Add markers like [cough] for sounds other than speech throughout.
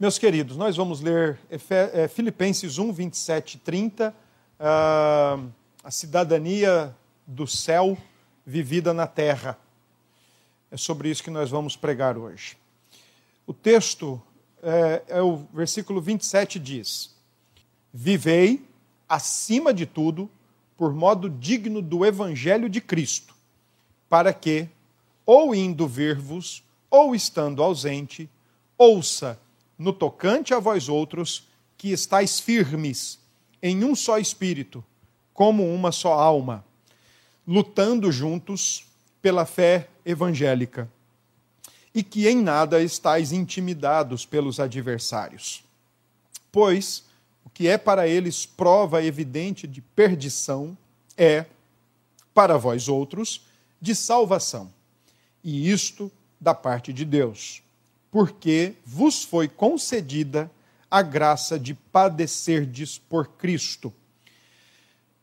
Meus queridos, nós vamos ler é, Filipenses 1, 27 e 30, a cidadania do céu vivida na terra. É sobre isso que nós vamos pregar hoje. O texto é, é o versículo 27 diz: Vivei acima de tudo por modo digno do evangelho de Cristo, para que, ou indo ver-vos, ou estando ausente, ouça no tocante a vós outros que estáis firmes em um só espírito, como uma só alma, lutando juntos pela fé evangélica, e que em nada estáis intimidados pelos adversários. Pois o que é para eles prova evidente de perdição é, para vós outros, de salvação. E isto da parte de Deus, porque vos foi concedida a graça de padecerdes por Cristo.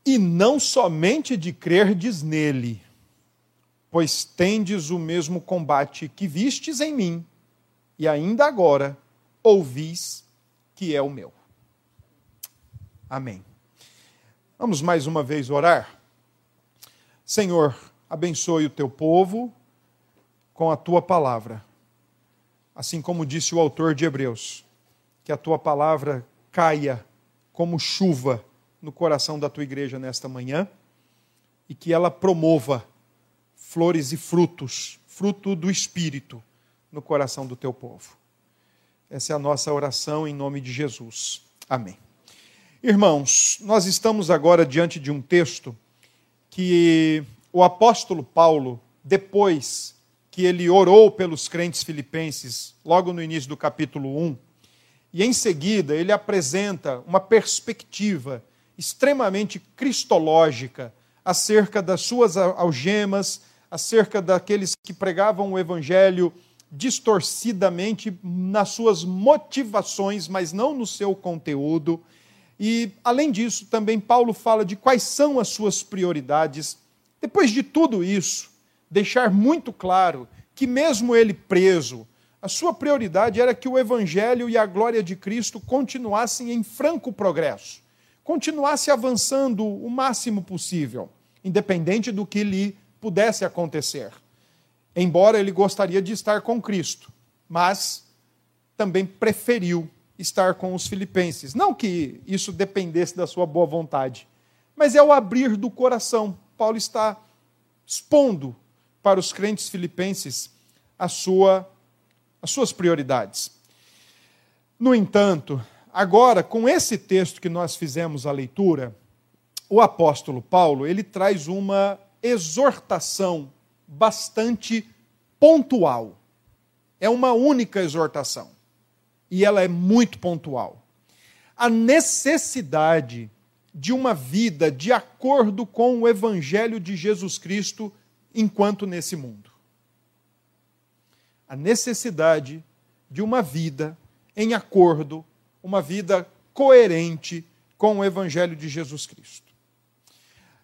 E não somente de crerdes nele, pois tendes o mesmo combate que vistes em mim, e ainda agora ouvis que é o meu. Amém. Vamos mais uma vez orar? Senhor, abençoe o teu povo com a tua palavra. Assim como disse o autor de Hebreus, que a tua palavra caia como chuva no coração da tua igreja nesta manhã e que ela promova flores e frutos, fruto do Espírito, no coração do teu povo. Essa é a nossa oração em nome de Jesus. Amém. Irmãos, nós estamos agora diante de um texto que o apóstolo Paulo, depois que ele orou pelos crentes filipenses, logo no início do capítulo 1, e em seguida ele apresenta uma perspectiva extremamente cristológica acerca das suas algemas, acerca daqueles que pregavam o evangelho distorcidamente nas suas motivações, mas não no seu conteúdo. E, além disso, também Paulo fala de quais são as suas prioridades. Depois de tudo isso, deixar muito claro que, mesmo ele preso, a sua prioridade era que o Evangelho e a glória de Cristo continuassem em franco progresso, continuasse avançando o máximo possível, independente do que lhe pudesse acontecer. Embora ele gostaria de estar com Cristo, mas também preferiu estar com os filipenses. Não que isso dependesse da sua boa vontade, mas é o abrir do coração. Paulo está expondo para os crentes filipenses a sua, as suas prioridades. No entanto, agora, com esse texto que nós fizemos a leitura, o apóstolo Paulo, ele traz uma exortação bastante pontual. É uma única exortação e ela é muito pontual. A necessidade de uma vida de acordo com o evangelho de Jesus Cristo enquanto nesse mundo. A necessidade de uma vida em acordo, uma vida coerente com o evangelho de Jesus Cristo.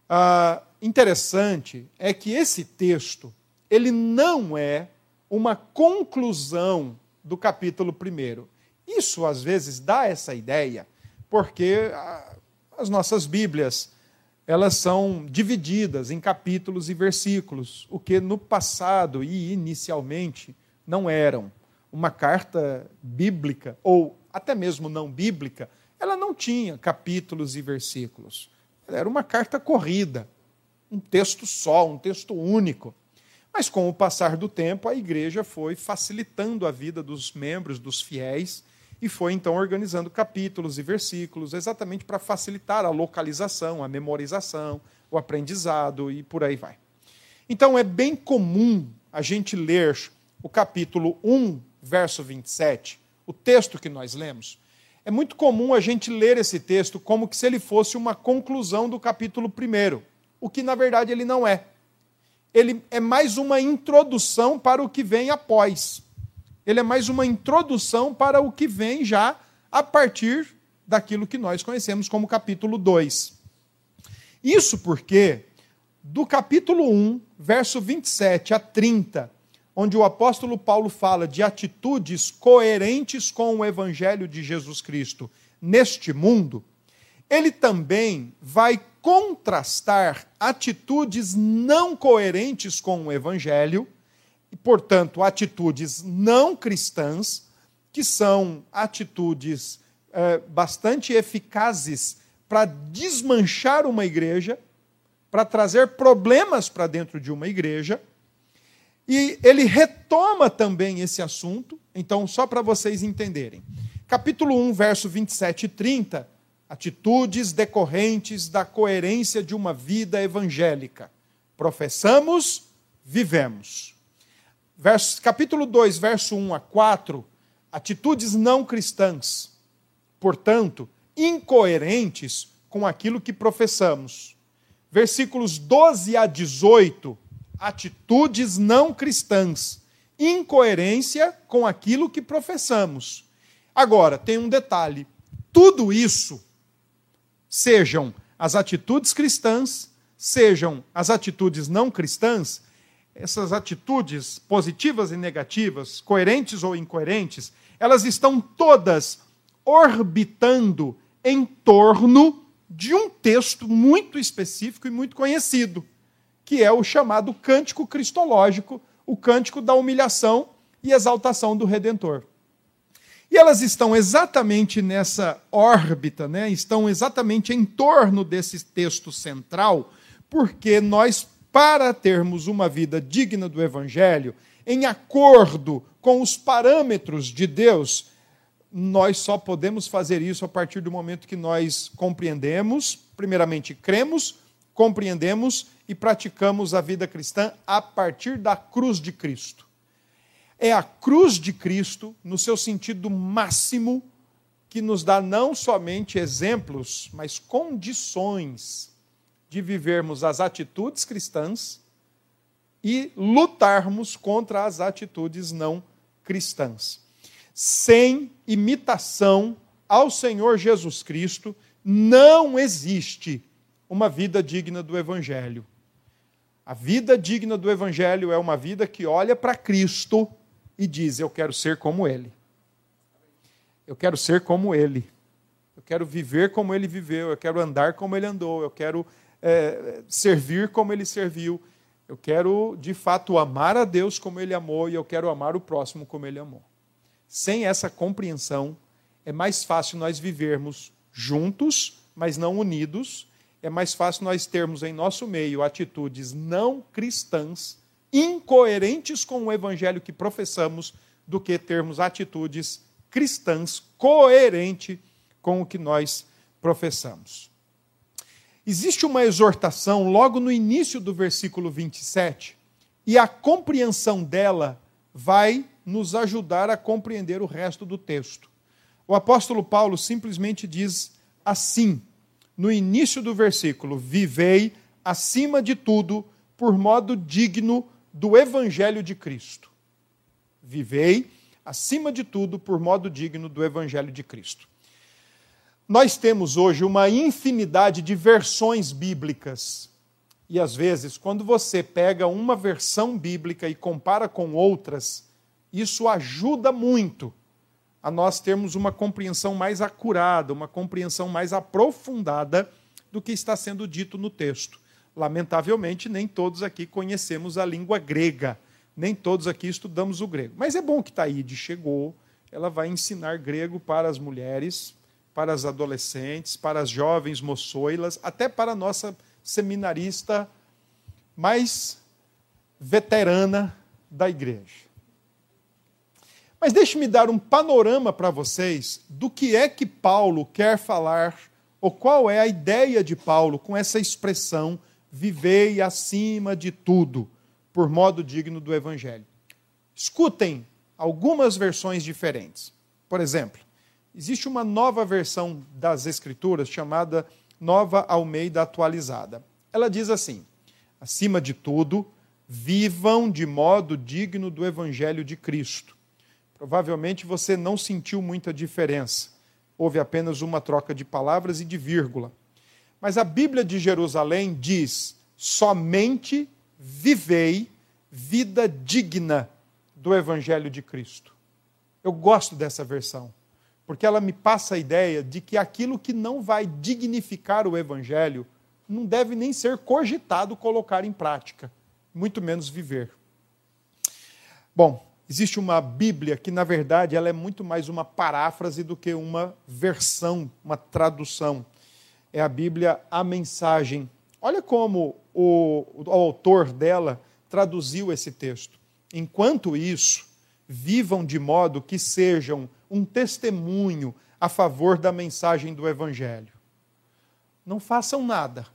Ah, interessante é que esse texto ele não é uma conclusão do capítulo 1. Isso às vezes dá essa ideia, porque as nossas Bíblias elas são divididas em capítulos e versículos, o que no passado e inicialmente não eram. Uma carta bíblica ou até mesmo não bíblica, ela não tinha capítulos e versículos. Era uma carta corrida, um texto só, um texto único. Mas com o passar do tempo, a igreja foi facilitando a vida dos membros, dos fiéis, e foi então organizando capítulos e versículos, exatamente para facilitar a localização, a memorização, o aprendizado e por aí vai. Então é bem comum a gente ler o capítulo 1, verso 27, o texto que nós lemos. É muito comum a gente ler esse texto como que se ele fosse uma conclusão do capítulo 1, o que na verdade ele não é. Ele é mais uma introdução para o que vem após ele é mais uma introdução para o que vem já a partir daquilo que nós conhecemos como capítulo 2. Isso porque, do capítulo 1, verso 27 a 30, onde o apóstolo Paulo fala de atitudes coerentes com o evangelho de Jesus Cristo neste mundo, ele também vai contrastar atitudes não coerentes com o evangelho, e, portanto, atitudes não cristãs, que são atitudes é, bastante eficazes para desmanchar uma igreja, para trazer problemas para dentro de uma igreja e ele retoma também esse assunto, então, só para vocês entenderem. Capítulo 1, verso 27 e 30, atitudes decorrentes da coerência de uma vida evangélica. Professamos, vivemos. Verso, capítulo 2, verso 1 a 4, atitudes não cristãs, portanto, incoerentes com aquilo que professamos. Versículos 12 a 18, atitudes não cristãs, incoerência com aquilo que professamos. Agora, tem um detalhe: tudo isso, sejam as atitudes cristãs, sejam as atitudes não cristãs, essas atitudes positivas e negativas, coerentes ou incoerentes, elas estão todas orbitando em torno de um texto muito específico e muito conhecido que é o chamado cântico cristológico, o cântico da humilhação e exaltação do Redentor. E elas estão exatamente nessa órbita, né? estão exatamente em torno desse texto central, porque nós, para termos uma vida digna do Evangelho, em acordo com os parâmetros de Deus, nós só podemos fazer isso a partir do momento que nós compreendemos, primeiramente cremos, compreendemos e praticamos a vida cristã a partir da cruz de Cristo. É a cruz de Cristo, no seu sentido máximo, que nos dá não somente exemplos, mas condições de vivermos as atitudes cristãs e lutarmos contra as atitudes não cristãs. Sem imitação ao Senhor Jesus Cristo, não existe uma vida digna do Evangelho. A vida digna do Evangelho é uma vida que olha para Cristo e diz: Eu quero ser como Ele. Eu quero ser como Ele. Eu quero viver como Ele viveu. Eu quero andar como Ele andou. Eu quero é, servir como Ele serviu. Eu quero, de fato, amar a Deus como Ele amou e eu quero amar o próximo como Ele amou. Sem essa compreensão, é mais fácil nós vivermos juntos, mas não unidos é mais fácil nós termos em nosso meio atitudes não cristãs, incoerentes com o evangelho que professamos, do que termos atitudes cristãs coerentes com o que nós professamos. Existe uma exortação logo no início do versículo 27, e a compreensão dela vai nos ajudar a compreender o resto do texto. O apóstolo Paulo simplesmente diz assim: no início do versículo: Vivei acima de tudo por modo digno do evangelho de Cristo. Vivei acima de tudo por modo digno do evangelho de Cristo. Nós temos hoje uma infinidade de versões bíblicas. E às vezes, quando você pega uma versão bíblica e compara com outras, isso ajuda muito a nós termos uma compreensão mais acurada, uma compreensão mais aprofundada do que está sendo dito no texto. Lamentavelmente, nem todos aqui conhecemos a língua grega, nem todos aqui estudamos o grego. Mas é bom que Taíde chegou, ela vai ensinar grego para as mulheres, para as adolescentes, para as jovens moçoilas, até para a nossa seminarista mais veterana da igreja. Mas deixe-me dar um panorama para vocês do que é que Paulo quer falar, ou qual é a ideia de Paulo com essa expressão vivei acima de tudo, por modo digno do Evangelho. Escutem algumas versões diferentes. Por exemplo, existe uma nova versão das Escrituras chamada Nova Almeida Atualizada. Ela diz assim: acima de tudo, vivam de modo digno do Evangelho de Cristo provavelmente você não sentiu muita diferença. Houve apenas uma troca de palavras e de vírgula. Mas a Bíblia de Jerusalém diz: somente vivei vida digna do Evangelho de Cristo. Eu gosto dessa versão, porque ela me passa a ideia de que aquilo que não vai dignificar o Evangelho não deve nem ser cogitado colocar em prática, muito menos viver. Bom, existe uma Bíblia que, na verdade, ela é muito mais uma paráfrase do que uma versão, uma tradução. É a Bíblia A Mensagem. Olha como o, o autor dela traduziu esse texto. Enquanto isso, vivam de modo que sejam um testemunho a favor da mensagem do Evangelho. Não façam nada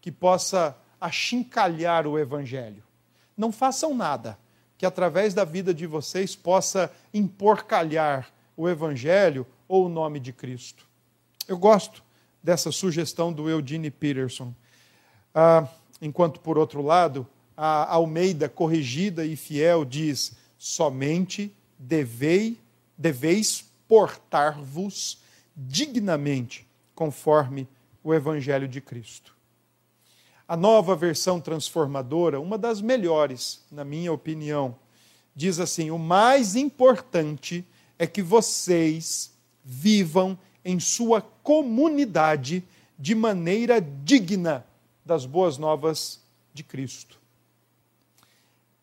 que possa achincalhar o Evangelho. Não façam nada que, através da vida de vocês, possa emporcalhar o Evangelho ou o nome de Cristo. Eu gosto dessa sugestão do Eugene Peterson. Ah, enquanto, por outro lado, a Almeida, corrigida e fiel, diz: somente devei, deveis portar-vos dignamente conforme o Evangelho de Cristo. A nova versão transformadora, uma das melhores, na minha opinião, diz assim: o mais importante é que vocês vivam em sua comunidade de maneira digna das boas novas de Cristo.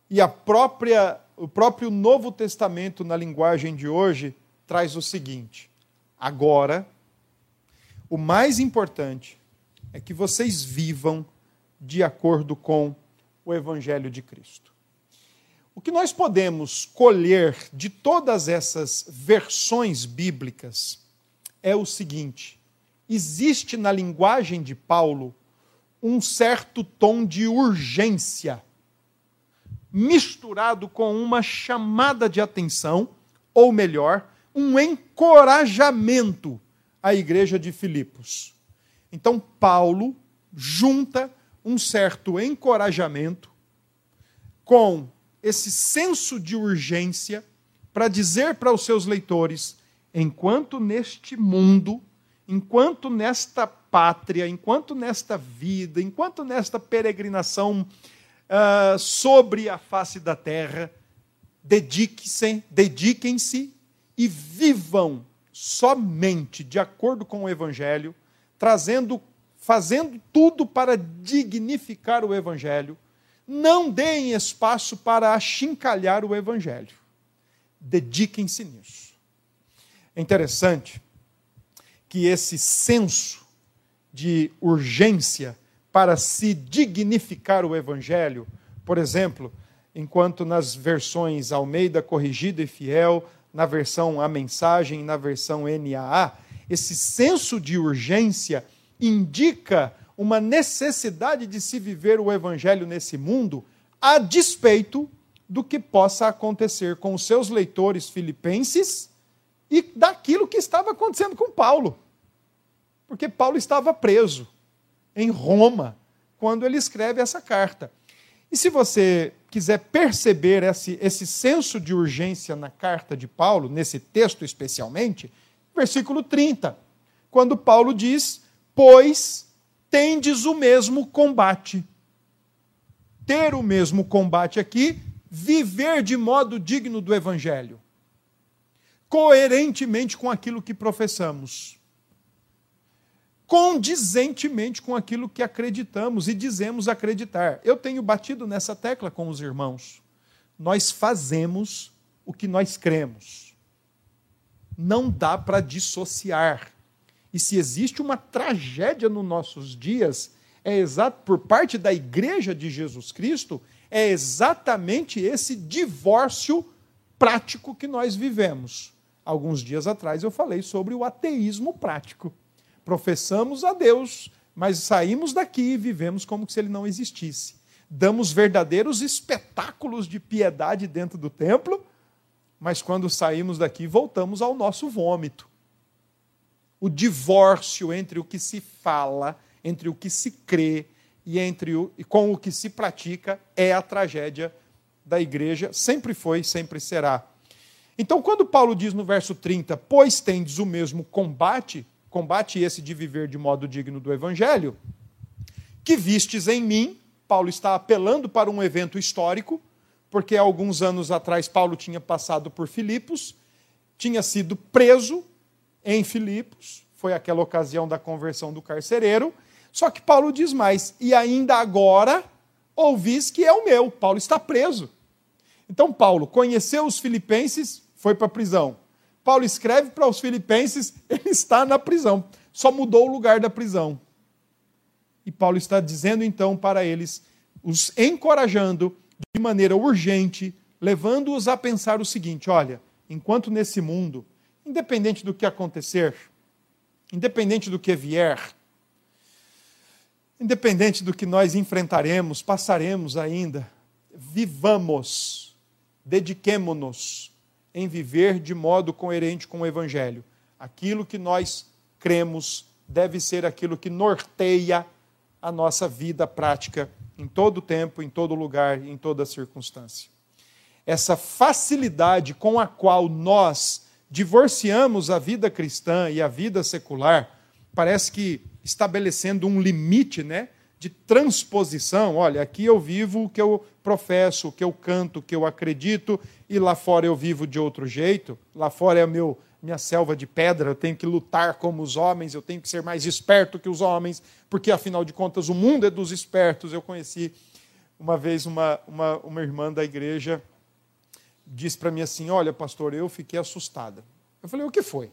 E a própria o próprio Novo Testamento, na linguagem de hoje, traz o seguinte: agora, o mais importante é que vocês vivam de acordo com o Evangelho de Cristo. O que nós podemos colher de todas essas versões bíblicas é o seguinte: existe na linguagem de Paulo um certo tom de urgência misturado com uma chamada de atenção, ou melhor, um encorajamento à igreja de Filipos. Então, Paulo junta um certo encorajamento com esse senso de urgência para dizer para os seus leitores: enquanto neste mundo, enquanto nesta pátria, enquanto nesta vida, enquanto nesta peregrinação uh, sobre a face da terra, dediquem-se dediquem e vivam somente de acordo com o Evangelho, trazendo, fazendo tudo para dignificar o Evangelho. Não deem espaço para achincalhar o Evangelho. Dediquem-se nisso. É interessante que esse senso de urgência para se dignificar o Evangelho. Por exemplo, enquanto nas versões Almeida Corrigida e Fiel, na versão A Mensagem, na versão NAA, esse senso de urgência indica uma necessidade de se viver o Evangelho nesse mundo, a despeito do que possa acontecer com os seus leitores filipenses e daquilo que estava acontecendo com Paulo. Porque Paulo estava preso em Roma, quando ele escreve essa carta. E se você quiser perceber esse, esse senso de urgência na carta de Paulo, nesse texto especialmente, versículo 30, quando Paulo diz: Pois tendes o mesmo combate. Ter o mesmo combate aqui, viver de modo digno do evangelho, coerentemente com aquilo que professamos condizentemente com aquilo que acreditamos e dizemos acreditar. Eu tenho batido nessa tecla com os irmãos. Nós fazemos o que nós cremos. Não dá para dissociar. E se existe uma tragédia nos nossos dias, é exato por parte da igreja de Jesus Cristo, é exatamente esse divórcio prático que nós vivemos. Alguns dias atrás eu falei sobre o ateísmo prático professamos a Deus, mas saímos daqui e vivemos como se ele não existisse. Damos verdadeiros espetáculos de piedade dentro do templo, mas quando saímos daqui voltamos ao nosso vômito. O divórcio entre o que se fala, entre o que se crê e entre o, e com o que se pratica é a tragédia da igreja, sempre foi, sempre será. Então, quando Paulo diz no verso 30, pois tendes o mesmo combate, combate esse de viver de modo digno do Evangelho, que vistes em mim, Paulo está apelando para um evento histórico, porque alguns anos atrás Paulo tinha passado por Filipos, tinha sido preso em Filipos, foi aquela ocasião da conversão do carcereiro. Só que Paulo diz mais: e ainda agora ouvis que é o meu. Paulo está preso. Então, Paulo conheceu os filipenses, foi para a prisão. Paulo escreve para os filipenses, [laughs] ele está na prisão. Só mudou o lugar da prisão. E Paulo está dizendo então para eles, os encorajando de maneira urgente, levando-os a pensar o seguinte: olha, enquanto nesse mundo, independente do que acontecer, independente do que vier, independente do que nós enfrentaremos, passaremos ainda, vivamos, dediquemo-nos em viver de modo coerente com o Evangelho. Aquilo que nós cremos deve ser aquilo que norteia a nossa vida prática em todo tempo, em todo lugar, em toda circunstância. Essa facilidade com a qual nós divorciamos a vida cristã e a vida secular, parece que estabelecendo um limite, né? De transposição. Olha, aqui eu vivo o que eu professo, o que eu canto, o que eu acredito, e lá fora eu vivo de outro jeito. Lá fora é meu minha selva de pedra, eu tenho que lutar como os homens, eu tenho que ser mais esperto que os homens, porque afinal de contas o mundo é dos espertos. Eu conheci uma vez uma, uma, uma irmã da igreja, disse para mim assim: Olha, pastor, eu fiquei assustada. Eu falei: O que foi?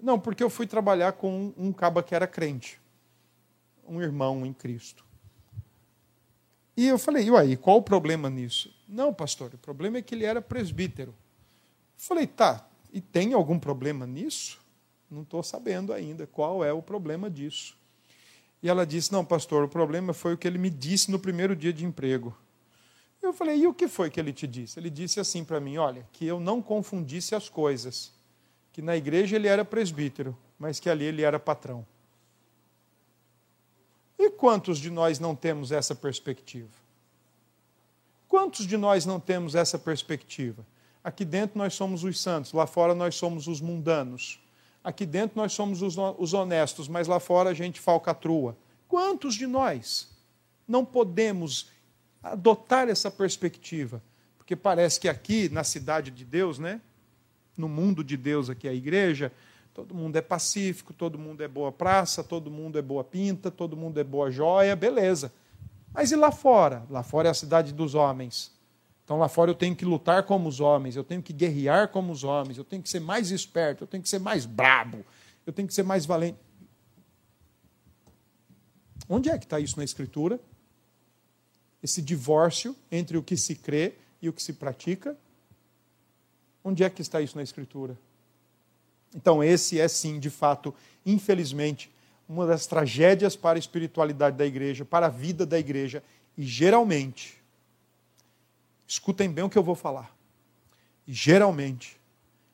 Não, porque eu fui trabalhar com um, um caba que era crente um irmão em Cristo. E eu falei, e aí, qual o problema nisso? Não, pastor, o problema é que ele era presbítero. Eu falei, tá, e tem algum problema nisso? Não estou sabendo ainda qual é o problema disso. E ela disse, não, pastor, o problema foi o que ele me disse no primeiro dia de emprego. Eu falei, e o que foi que ele te disse? Ele disse assim para mim, olha, que eu não confundisse as coisas, que na igreja ele era presbítero, mas que ali ele era patrão. Quantos de nós não temos essa perspectiva? Quantos de nós não temos essa perspectiva? Aqui dentro nós somos os santos, lá fora nós somos os mundanos. Aqui dentro nós somos os honestos, mas lá fora a gente falcatrua. Quantos de nós não podemos adotar essa perspectiva? Porque parece que aqui, na cidade de Deus, né? no mundo de Deus, aqui a igreja, Todo mundo é pacífico, todo mundo é boa praça, todo mundo é boa pinta, todo mundo é boa joia, beleza. Mas e lá fora? Lá fora é a cidade dos homens. Então lá fora eu tenho que lutar como os homens, eu tenho que guerrear como os homens, eu tenho que ser mais esperto, eu tenho que ser mais brabo, eu tenho que ser mais valente. Onde é que está isso na Escritura? Esse divórcio entre o que se crê e o que se pratica? Onde é que está isso na Escritura? Então, esse é sim, de fato, infelizmente, uma das tragédias para a espiritualidade da igreja, para a vida da igreja, e geralmente, escutem bem o que eu vou falar, geralmente,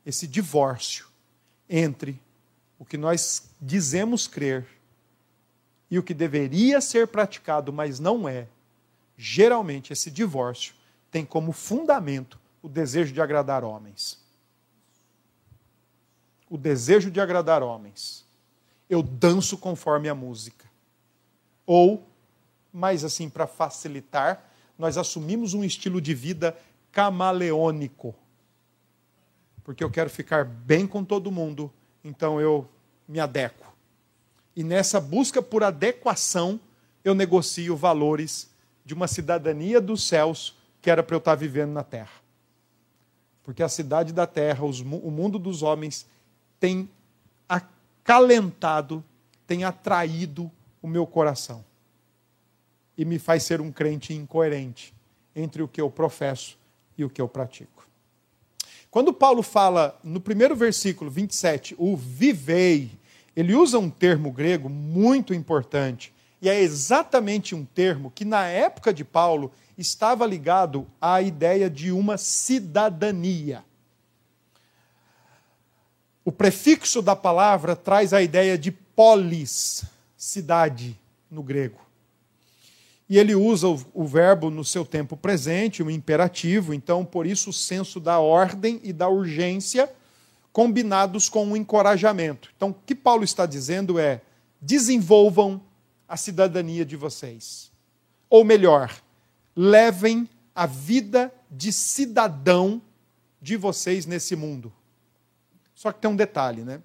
esse divórcio entre o que nós dizemos crer e o que deveria ser praticado, mas não é, geralmente esse divórcio tem como fundamento o desejo de agradar homens o desejo de agradar homens. Eu danço conforme a música. Ou, mais assim, para facilitar, nós assumimos um estilo de vida camaleônico. Porque eu quero ficar bem com todo mundo, então eu me adequo. E nessa busca por adequação, eu negocio valores de uma cidadania dos céus que era para eu estar vivendo na terra. Porque a cidade da terra, os, o mundo dos homens, tem acalentado, tem atraído o meu coração. E me faz ser um crente incoerente entre o que eu professo e o que eu pratico. Quando Paulo fala no primeiro versículo 27, o vivei, ele usa um termo grego muito importante. E é exatamente um termo que, na época de Paulo, estava ligado à ideia de uma cidadania. O prefixo da palavra traz a ideia de polis, cidade, no grego. E ele usa o, o, verbo no seu tempo presente, o imperativo, então por isso o senso da ordem e da urgência combinados com o encorajamento. Então o que Paulo está dizendo é: desenvolvam a cidadania de vocês. Ou melhor, levem a vida de cidadão de vocês nesse mundo. Só que tem um detalhe, né?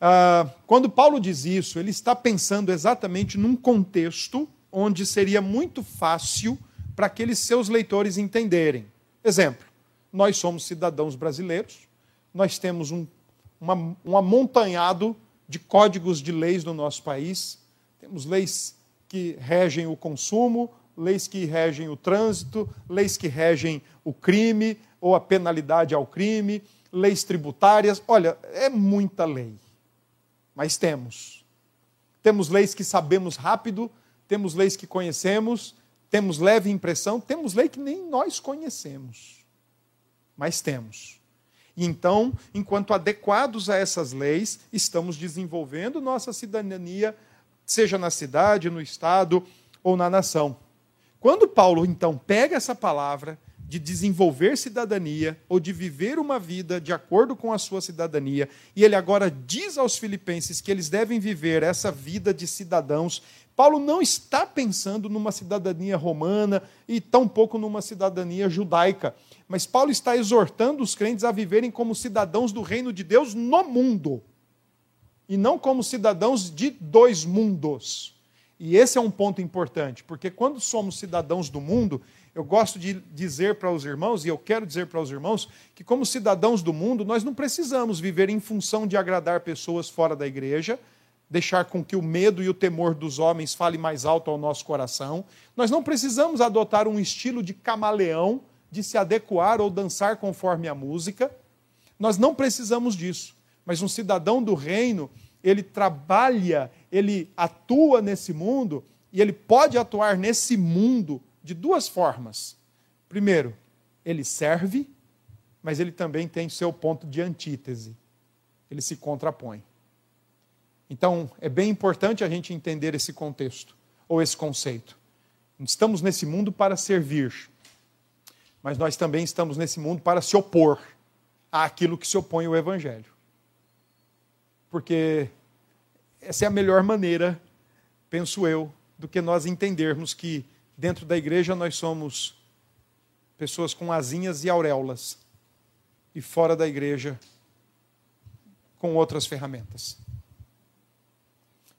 Ah, quando Paulo diz isso, ele está pensando exatamente num contexto onde seria muito fácil para aqueles seus leitores entenderem. Exemplo, nós somos cidadãos brasileiros, nós temos um, uma, um amontanhado de códigos de leis no nosso país, temos leis que regem o consumo, leis que regem o trânsito, leis que regem o crime ou a penalidade ao crime, leis tributárias. Olha, é muita lei. Mas temos. Temos leis que sabemos rápido, temos leis que conhecemos, temos leve impressão, temos lei que nem nós conhecemos. Mas temos. E então, enquanto adequados a essas leis, estamos desenvolvendo nossa cidadania, seja na cidade, no estado ou na nação. Quando Paulo então pega essa palavra de desenvolver cidadania ou de viver uma vida de acordo com a sua cidadania, e ele agora diz aos filipenses que eles devem viver essa vida de cidadãos, Paulo não está pensando numa cidadania romana e tampouco numa cidadania judaica, mas Paulo está exortando os crentes a viverem como cidadãos do reino de Deus no mundo, e não como cidadãos de dois mundos. E esse é um ponto importante, porque quando somos cidadãos do mundo, eu gosto de dizer para os irmãos, e eu quero dizer para os irmãos, que como cidadãos do mundo, nós não precisamos viver em função de agradar pessoas fora da igreja, deixar com que o medo e o temor dos homens fale mais alto ao nosso coração. Nós não precisamos adotar um estilo de camaleão, de se adequar ou dançar conforme a música. Nós não precisamos disso. Mas um cidadão do reino, ele trabalha, ele atua nesse mundo e ele pode atuar nesse mundo de duas formas. Primeiro, ele serve, mas ele também tem seu ponto de antítese. Ele se contrapõe. Então, é bem importante a gente entender esse contexto, ou esse conceito. Estamos nesse mundo para servir, mas nós também estamos nesse mundo para se opor àquilo que se opõe ao Evangelho porque essa é a melhor maneira, penso eu, do que nós entendermos que dentro da igreja nós somos pessoas com asinhas e auréolas, e fora da igreja com outras ferramentas.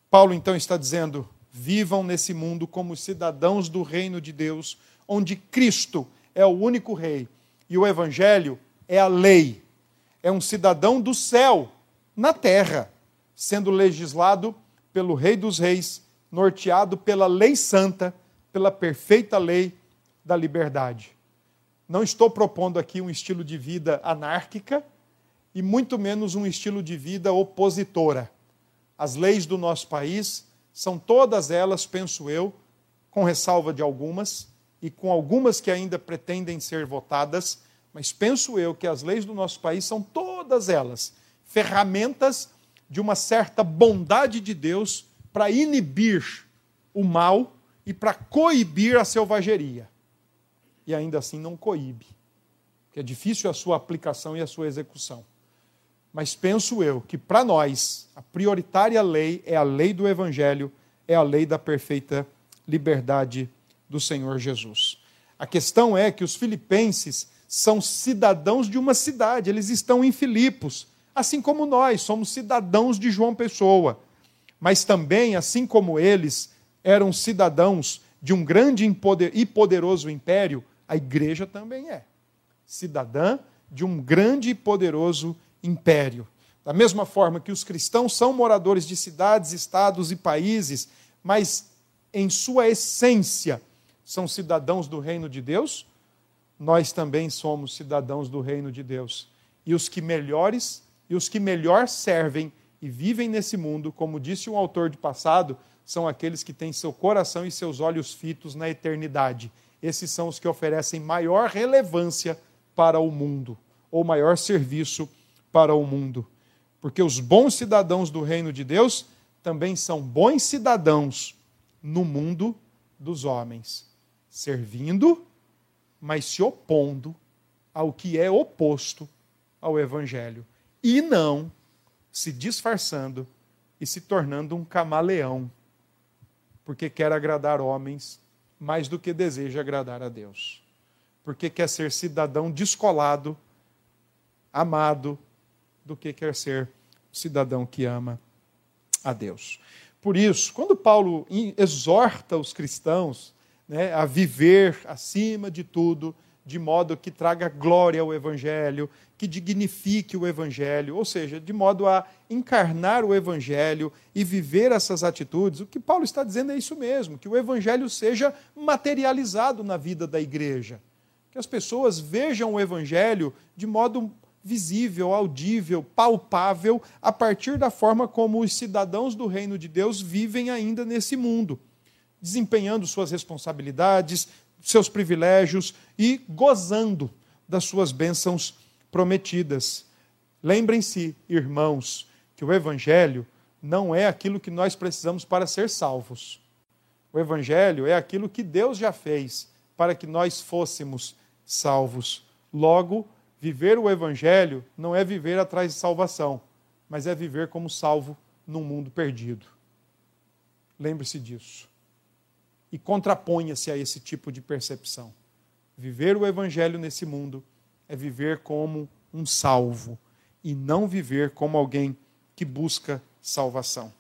Paulo então está dizendo: vivam nesse mundo como cidadãos do reino de Deus, onde Cristo é o único rei e o evangelho é a lei. É um cidadão do céu na terra, sendo legislado pelo Rei dos Reis, norteado pela lei santa, pela perfeita lei da liberdade. Não estou propondo aqui um estilo de vida anárquica e muito menos um estilo de vida opositora. As leis do nosso país são todas elas, penso eu, com ressalva de algumas e com algumas que ainda pretendem ser votadas, mas penso eu que as leis do nosso país são todas elas ferramentas de uma certa bondade de Deus para inibir o mal e para coibir a selvageria. E ainda assim não coíbe, porque é difícil a sua aplicação e a sua execução. Mas penso eu que para nós a prioritária lei é a lei do Evangelho, é a lei da perfeita liberdade do Senhor Jesus. A questão é que os filipenses são cidadãos de uma cidade, eles estão em Filipos, assim como nós somos cidadãos de João Pessoa. Mas também, assim como eles eram cidadãos de um grande e poderoso império, a igreja também é cidadã de um grande e poderoso império. Da mesma forma que os cristãos são moradores de cidades, estados e países, mas em sua essência são cidadãos do reino de Deus, nós também somos cidadãos do reino de Deus. E os que melhores e os que melhor servem e vivem nesse mundo, como disse um autor de passado, são aqueles que têm seu coração e seus olhos fitos na eternidade. Esses são os que oferecem maior relevância para o mundo, ou maior serviço para o mundo. Porque os bons cidadãos do reino de Deus também são bons cidadãos no mundo dos homens, servindo, mas se opondo ao que é oposto ao evangelho e não se disfarçando e se tornando um camaleão, porque quer agradar homens mais do que deseja agradar a Deus. porque quer ser cidadão descolado, amado, do que quer ser cidadão que ama a Deus. Por isso, quando Paulo exorta os cristãos né, a viver acima de tudo, de modo que traga glória ao Evangelho, que dignifique o Evangelho, ou seja, de modo a encarnar o Evangelho e viver essas atitudes, o que Paulo está dizendo é isso mesmo, que o Evangelho seja materializado na vida da igreja. Que as pessoas vejam o Evangelho de modo visível, audível, palpável, a partir da forma como os cidadãos do reino de Deus vivem ainda nesse mundo, desempenhando suas responsabilidades, seus privilégios e gozando das suas bênçãos prometidas. Lembrem-se, irmãos, que o Evangelho não é aquilo que nós precisamos para ser salvos. O Evangelho é aquilo que Deus já fez para que nós fôssemos salvos. Logo, viver o Evangelho não é viver atrás de salvação, mas é viver como salvo num mundo perdido. Lembre-se disso e contraponha-se a esse tipo de percepção. Viver o evangelho nesse mundo é viver como um salvo e não viver como alguém que busca salvação.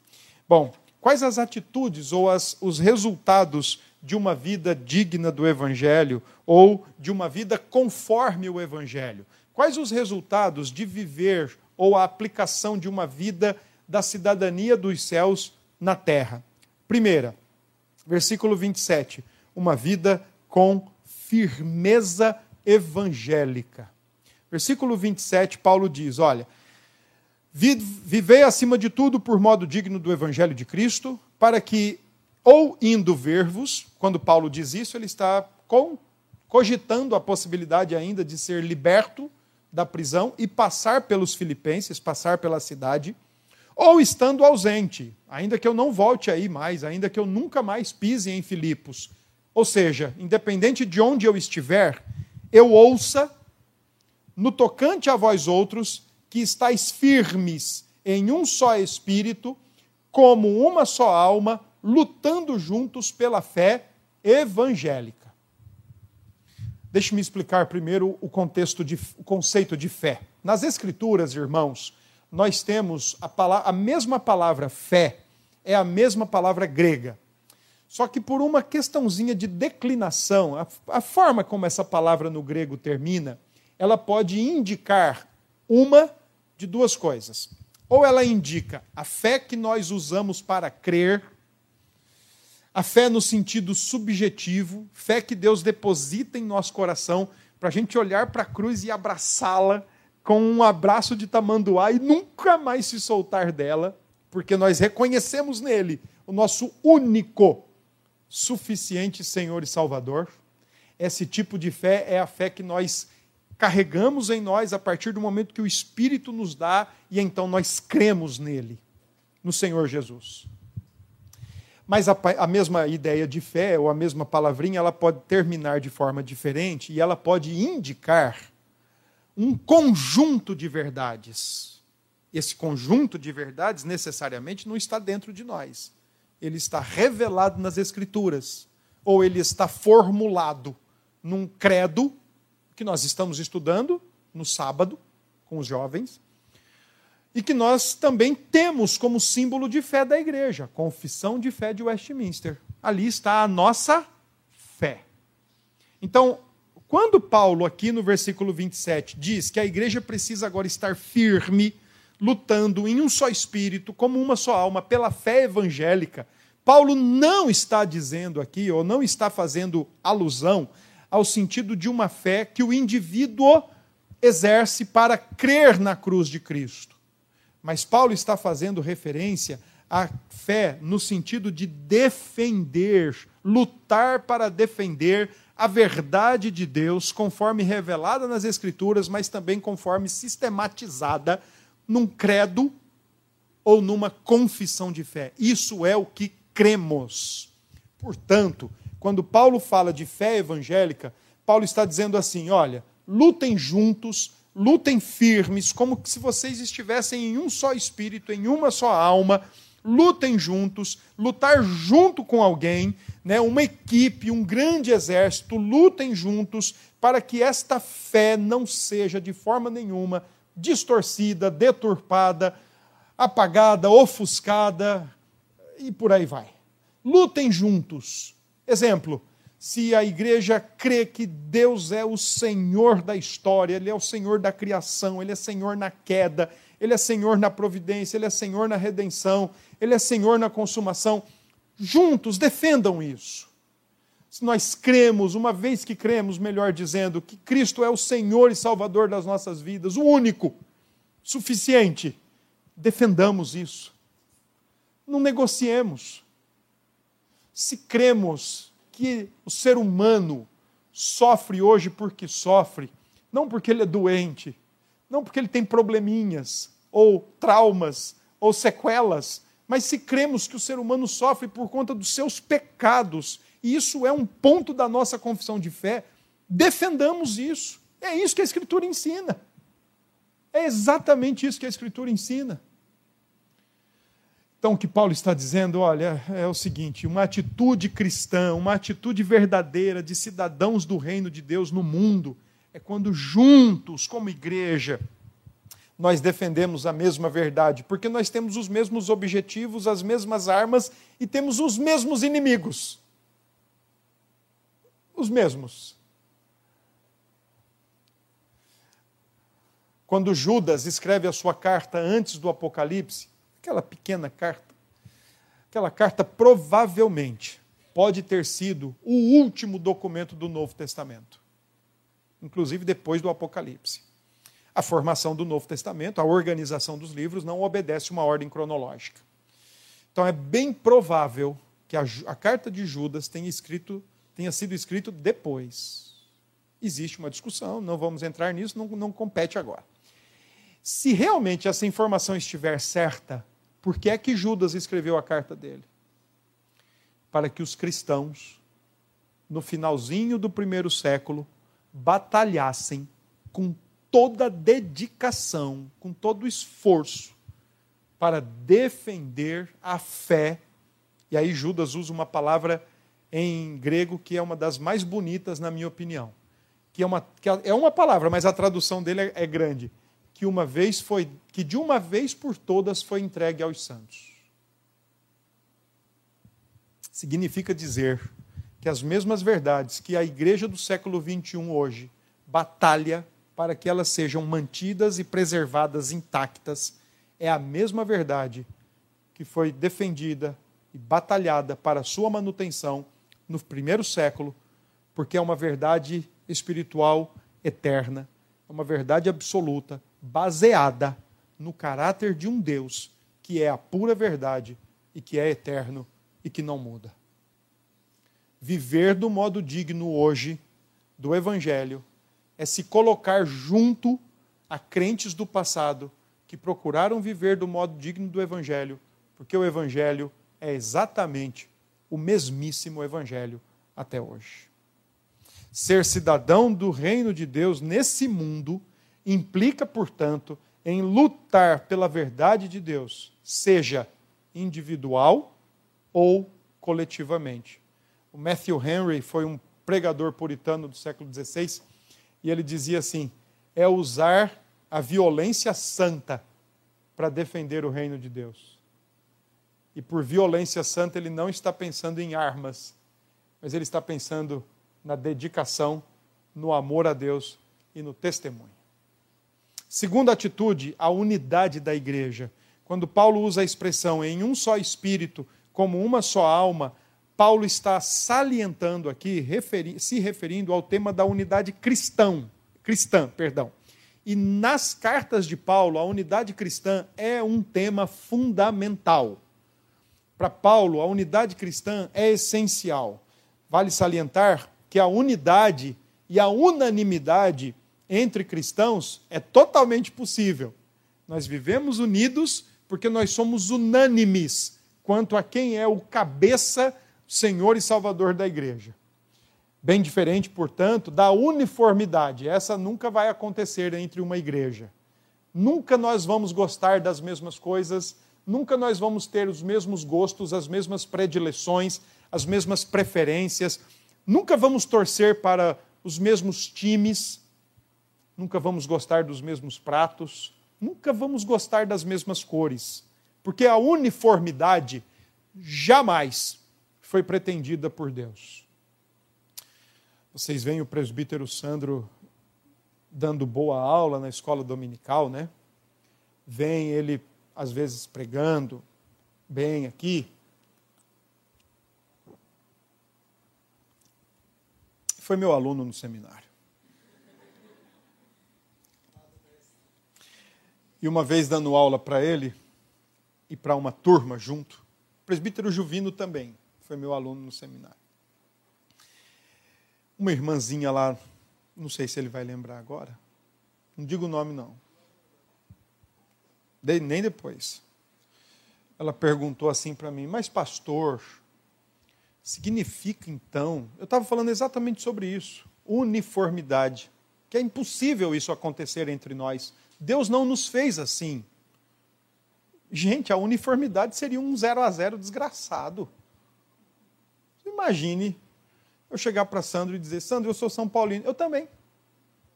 Bom, quais as atitudes ou as, os resultados de uma vida digna do evangelho ou de uma vida conforme o evangelho? Quais os resultados de viver ou a aplicação de uma vida da cidadania dos céus na terra? Primeira, Versículo 27. Uma vida com firmeza evangélica. Versículo 27, Paulo diz: Olha, vivei acima de tudo por modo digno do evangelho de Cristo, para que, ou indo ver-vos, quando Paulo diz isso, ele está com, cogitando a possibilidade ainda de ser liberto da prisão e passar pelos filipenses, passar pela cidade ou estando ausente, ainda que eu não volte aí mais, ainda que eu nunca mais pise em Filipos. Ou seja, independente de onde eu estiver, eu ouça, no tocante a vós outros, que estáis firmes em um só espírito, como uma só alma, lutando juntos pela fé evangélica. Deixe-me explicar primeiro o contexto de, o conceito de fé. Nas Escrituras, irmãos, nós temos a, palavra, a mesma palavra fé, é a mesma palavra grega. Só que por uma questãozinha de declinação, a, a forma como essa palavra no grego termina, ela pode indicar uma de duas coisas. Ou ela indica a fé que nós usamos para crer, a fé no sentido subjetivo, fé que Deus deposita em nosso coração, para a gente olhar para a cruz e abraçá-la com um abraço de tamanduá e nunca mais se soltar dela, porque nós reconhecemos nele o nosso único, suficiente Senhor e Salvador. Esse tipo de fé é a fé que nós carregamos em nós a partir do momento que o Espírito nos dá e então nós cremos nele, no Senhor Jesus. Mas a, a, mesma ideia de fé, ou a mesma palavrinha, ela pode terminar de forma diferente e ela pode indicar um conjunto de verdades. Esse conjunto de verdades necessariamente não está dentro de nós. Ele está revelado nas Escrituras, ou ele está formulado num credo que nós estamos estudando no sábado com os jovens, e que nós também temos como símbolo de fé da igreja, Confissão de Fé de Westminster. Ali está a nossa fé. Então, quando Paulo, aqui no versículo 27, diz que a igreja precisa agora estar firme, lutando em um só espírito, como uma só alma, pela fé evangélica, Paulo não está dizendo aqui, ou não está fazendo alusão ao sentido de uma fé que o indivíduo exerce para crer na cruz de Cristo. Mas Paulo está fazendo referência à fé no sentido de defender, lutar para defender a verdade de Deus, conforme revelada nas Escrituras, mas também conforme sistematizada num credo ou numa confissão de fé. Isso é o que cremos. Portanto, quando Paulo fala de fé evangélica, Paulo está dizendo assim: olha, lutem juntos, lutem firmes, como se vocês estivessem em um só espírito, em uma só alma, lutem juntos, lutar junto com alguém, né, uma equipe, um grande exército, lutem juntos para que esta fé não seja de forma nenhuma distorcida, deturpada, apagada, ofuscada e por aí vai. Lutem juntos. Exemplo, se a igreja crê que Deus é o Senhor da história, Ele é o Senhor da criação, Ele é Senhor na queda, Ele é Senhor na providência, Ele é Senhor na redenção, Ele é Senhor na consumação. Juntos defendam isso. Nós cremos, uma vez que cremos, melhor dizendo, que Cristo é o Senhor e Salvador das nossas vidas, o único, suficiente, defendamos isso. Não negociemos. Se cremos que o ser humano sofre hoje porque sofre, não porque ele é doente, não porque ele tem probleminhas, ou traumas, ou sequelas, mas se cremos que o ser humano sofre por conta dos seus pecados, isso é um ponto da nossa confissão de fé, defendamos isso. É isso que a Escritura ensina. É exatamente isso que a Escritura ensina. Então, o que Paulo está dizendo, olha, é o seguinte: uma atitude cristã, uma atitude verdadeira de cidadãos do reino de Deus no mundo, é quando juntos, como igreja, nós defendemos a mesma verdade, porque nós temos os mesmos objetivos, as mesmas armas e temos os mesmos inimigos. Os mesmos. Quando Judas escreve a sua carta antes do Apocalipse, Aquela pequena carta. Aquela carta provavelmente pode ter sido o último documento do Novo Testamento, inclusive depois do Apocalipse. A formação do Novo Testamento, a organização dos livros, não obedece uma ordem cronológica. Então é bem provável que a, a carta de Judas tenha, escrito, tenha sido escrito depois. Existe uma discussão, não vamos entrar nisso, não, não compete agora. Se realmente essa informação estiver certa, por que é que Judas escreveu a carta dele? Para que os cristãos, no finalzinho do primeiro século, batalhassem com toda dedicação, com todo esforço, para defender a fé. E aí Judas usa uma palavra em grego que é uma das mais bonitas, na minha opinião. Que é uma, que é uma palavra, mas a tradução dele é, é grande que uma vez foi que de uma vez por todas foi entregue aos santos. Significa dizer que as mesmas verdades que a igreja do século 21 hoje batalha para que elas sejam mantidas e preservadas intactas é a mesma verdade que foi defendida e batalhada para sua manutenção no primeiro século, porque é uma verdade espiritual eterna, é uma verdade absoluta baseada no caráter de um Deus que é a pura verdade e que é eterno e que não muda. Viver do modo digno hoje do Evangelho é se colocar junto a crentes do passado que procuraram viver do modo digno do Evangelho, porque o Evangelho é exatamente o mesmíssimo Evangelho até hoje. Ser cidadão do reino de Deus nesse mundo implica, portanto, em lutar pela verdade de Deus, seja individual ou coletivamente. O Matthew Henry foi um pregador puritano do século XVI e ele dizia assim: é usar a violência santa para defender o reino de Deus. E por violência santa, ele não está pensando em armas, mas ele está pensando na dedicação, no amor a Deus e no testemunho. Segunda atitude, a unidade da igreja. Quando Paulo usa a expressão em um só espírito, como uma só alma, Paulo está salientando aqui, referi se referindo ao tema da unidade cristão, cristã, perdão. E nas cartas de Paulo, a unidade cristã é um tema fundamental. Para Paulo, a unidade cristã é essencial. Vale salientar que a unidade e a unanimidade entre cristãos é totalmente possível. Nós vivemos unidos porque nós somos unânimes quanto a quem é o cabeça, Senhor e Salvador da igreja. Bem diferente, portanto, da uniformidade. Essa nunca vai acontecer entre uma igreja. Nunca nós vamos gostar das mesmas coisas, Nunca nós vamos ter os mesmos gostos, as mesmas predileções, as mesmas preferências. Nunca vamos torcer para os mesmos times. Nunca vamos gostar dos mesmos pratos. Nunca vamos gostar das mesmas cores. Porque a uniformidade jamais foi pretendida por Deus. Vocês veem o presbítero Sandro dando boa aula na escola dominical, né? Vem ele, às vezes, pregando bem aqui. Foi meu aluno no seminário. E uma vez dando aula para ele e para uma turma junto, o presbítero Juvino também foi meu aluno no seminário. Uma irmãzinha lá não sei se ele vai lembrar agora. Não digo o nome, não. Nem depois. Ela perguntou assim para mim, mas pastor, significa então. Eu estava falando exatamente sobre isso. Uniformidade. Que é impossível isso acontecer entre nós. Deus não nos fez assim. Gente, a uniformidade seria um zero a zero desgraçado. Imagine eu chegar para Sandro e dizer: Sandro, eu sou São Paulino. Eu também.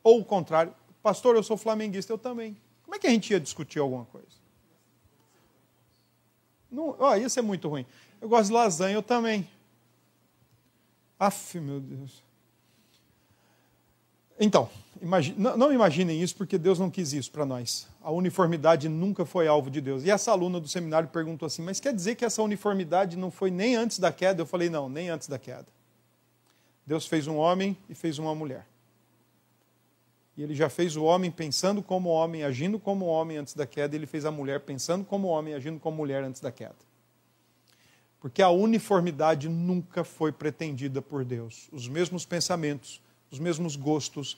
Ou o contrário, pastor, eu sou flamenguista. Eu também. Como é que a gente ia discutir alguma coisa? Não, oh, ia ser muito ruim. Eu gosto de lasanha, eu também. Aff, meu Deus. Então, imagine, não, não imaginem isso, porque Deus não quis isso para nós. A uniformidade nunca foi alvo de Deus. E essa aluna do seminário perguntou assim: Mas quer dizer que essa uniformidade não foi nem antes da queda? Eu falei: Não, nem antes da queda. Deus fez um homem e fez uma mulher. E ele já fez o homem pensando como homem, agindo como homem antes da queda, e ele fez a mulher pensando como homem, agindo como mulher antes da queda. Porque a uniformidade nunca foi pretendida por Deus. Os mesmos pensamentos, os mesmos gostos.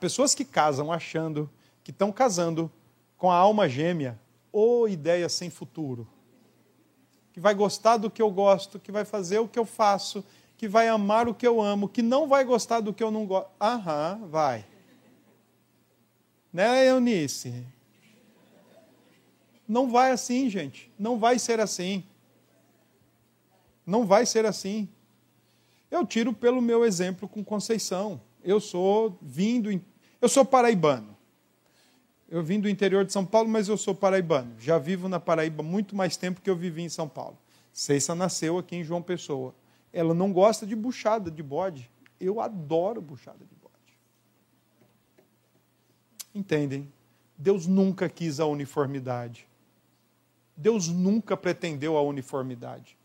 Pessoas que casam achando que estão casando com a alma gêmea, ou ideia sem futuro. Que vai gostar do que eu gosto, que vai fazer o que eu faço, que vai amar o que eu amo, que não vai gostar do que eu não gosto. Aham, vai. Né, Eunice? Não vai assim, gente. Não vai ser assim. Não vai ser assim. Eu tiro pelo meu exemplo com Conceição. Eu sou vindo, eu sou paraibano. Eu vim do interior de São Paulo, mas eu sou paraibano. Já vivo na Paraíba muito mais tempo que eu vivi em São Paulo. Ceissa nasceu aqui em João Pessoa. Ela não gosta de buchada de bode. Eu adoro buchada de bode. Entendem? Deus nunca quis a uniformidade. Deus nunca pretendeu a uniformidade.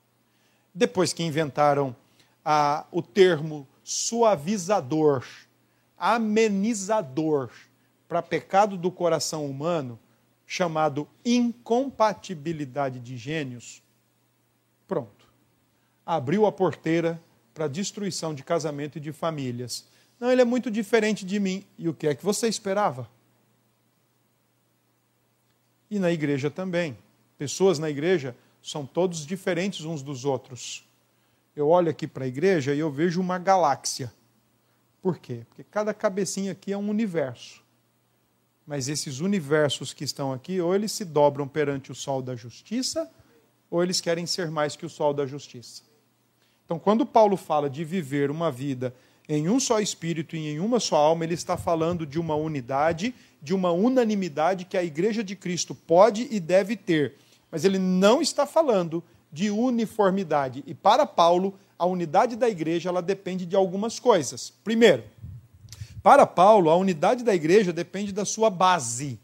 Depois que inventaram a, o termo suavizador, amenizador para pecado do coração humano, chamado incompatibilidade de gênios, pronto abriu a porteira para a destruição de casamento e de famílias. Não, ele é muito diferente de mim. E o que é que você esperava? E na igreja também. Pessoas na igreja são todos diferentes uns dos outros. Eu olho aqui para a igreja e eu vejo uma galáxia. Por quê? Porque cada cabecinha aqui é um universo. Mas esses universos que estão aqui, ou eles se dobram perante o sol da justiça, ou eles querem ser mais que o sol da justiça. Então, quando Paulo fala de viver uma vida em um só espírito e em uma só alma, ele está falando de uma unidade, de uma unanimidade que a igreja de Cristo pode e deve ter. Mas ele não está falando de uniformidade. E para Paulo, a unidade da igreja ela depende de algumas coisas. Primeiro, para Paulo, a unidade da igreja depende da sua base.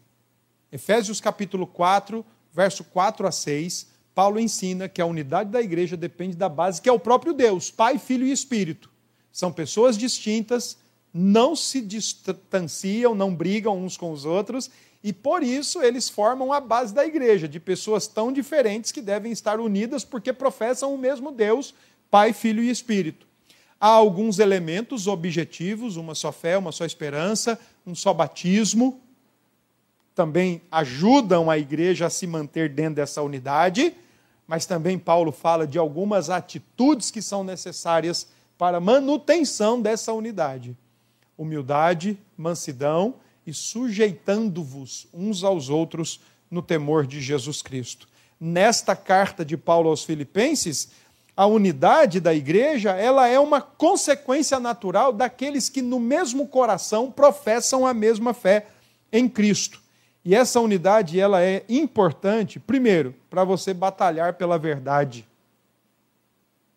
Efésios capítulo 4, verso 4 a 6, Paulo ensina que a unidade da igreja depende da base que é o próprio Deus, Pai, Filho e Espírito. São pessoas distintas, não se distanciam, não brigam uns com os outros, e por isso eles formam a base da igreja, de pessoas tão diferentes que devem estar unidas porque professam o mesmo Deus, Pai, Filho e Espírito. Há alguns elementos objetivos, uma só fé, uma só esperança, um só batismo, também ajudam a igreja a se manter dentro dessa unidade, mas também Paulo fala de algumas atitudes que são necessárias para manutenção dessa unidade: humildade, mansidão e sujeitando-vos uns aos outros no temor de Jesus Cristo. nesta carta de Paulo aos Filipenses, a unidade da igreja, ela é uma consequência natural daqueles que no mesmo coração professam a mesma fé em Cristo. E essa unidade, ela é importante, primeiro, para você batalhar pela verdade.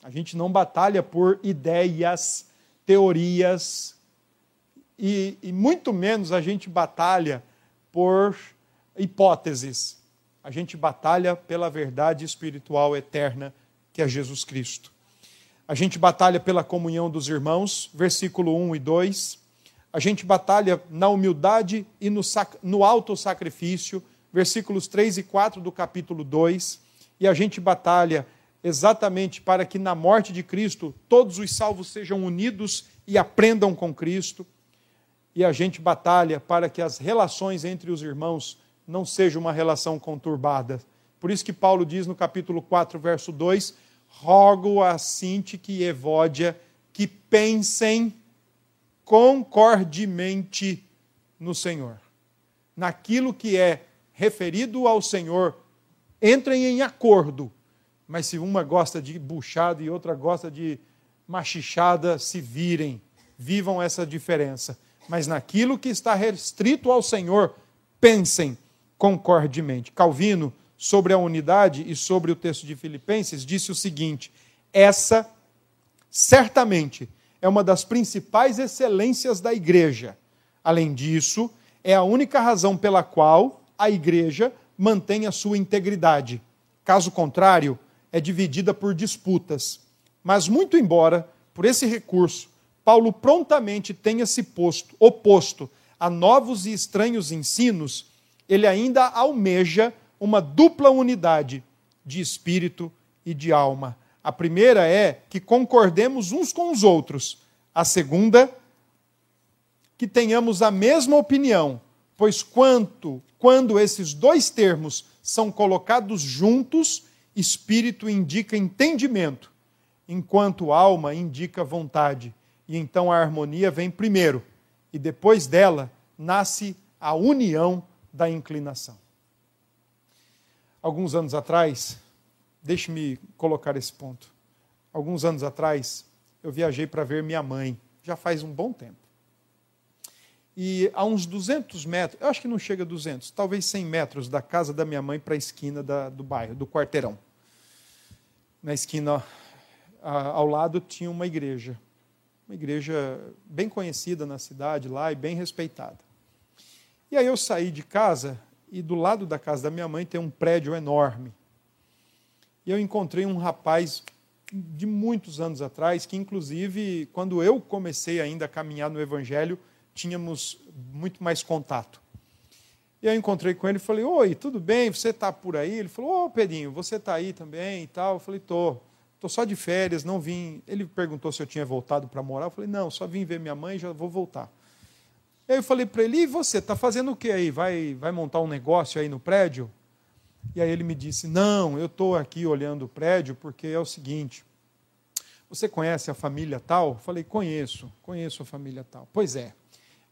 A gente não batalha por ideias, teorias, e, e muito menos a gente batalha por hipóteses. A gente batalha pela verdade espiritual eterna que é Jesus Cristo. A gente batalha pela comunhão dos irmãos, versículo 1 e 2. A gente batalha na humildade e no, no alto sacrifício, versículos 3 e 4 do capítulo 2. E a gente batalha exatamente para que na morte de Cristo todos os salvos sejam unidos e aprendam com Cristo. E a gente batalha para que as relações entre os irmãos não sejam uma relação conturbada. Por isso que Paulo diz no capítulo 4, verso 2: rogo a Sinti e Evódia que pensem concordemente no Senhor. Naquilo que é referido ao Senhor, entrem em acordo. Mas se uma gosta de buchada e outra gosta de machichada, se virem, vivam essa diferença. Mas naquilo que está restrito ao Senhor, pensem concordemente. Calvino sobre a unidade e sobre o texto de Filipenses, disse o seguinte: essa certamente é uma das principais excelências da igreja. Além disso, é a única razão pela qual a igreja mantém a sua integridade. Caso contrário, é dividida por disputas. Mas, muito embora, por esse recurso, Paulo prontamente tenha se posto, oposto a novos e estranhos ensinos, ele ainda almeja uma dupla unidade de espírito e de alma. A primeira é que concordemos uns com os outros. A segunda, que tenhamos a mesma opinião, pois quanto quando esses dois termos são colocados juntos, espírito indica entendimento, enquanto alma indica vontade. E então a harmonia vem primeiro, e depois dela nasce a união da inclinação alguns anos atrás, deixe-me colocar esse ponto. Alguns anos atrás, eu viajei para ver minha mãe, já faz um bom tempo. E a uns 200 metros, eu acho que não chega a 200, talvez 100 metros da casa da minha mãe para a esquina da, do bairro, do quarteirão. Na esquina a, ao lado tinha uma igreja, uma igreja bem conhecida na cidade lá e bem respeitada. E aí eu saí de casa e do lado da casa da minha mãe tem um prédio enorme. E eu encontrei um rapaz de muitos anos atrás, que inclusive, quando eu comecei ainda a caminhar no Evangelho, tínhamos muito mais contato. E eu encontrei com ele e falei, oi, tudo bem? Você está por aí? Ele falou, ô oh, Pedrinho, você está aí também e tal? Eu falei, tô. Estou só de férias, não vim. Ele perguntou se eu tinha voltado para morar. Eu falei, não, só vim ver minha mãe e já vou voltar. Aí eu falei para ele: e você, está fazendo o que aí? Vai, vai montar um negócio aí no prédio? E aí ele me disse: não, eu estou aqui olhando o prédio porque é o seguinte. Você conhece a família tal? Eu falei: conheço, conheço a família tal. Pois é,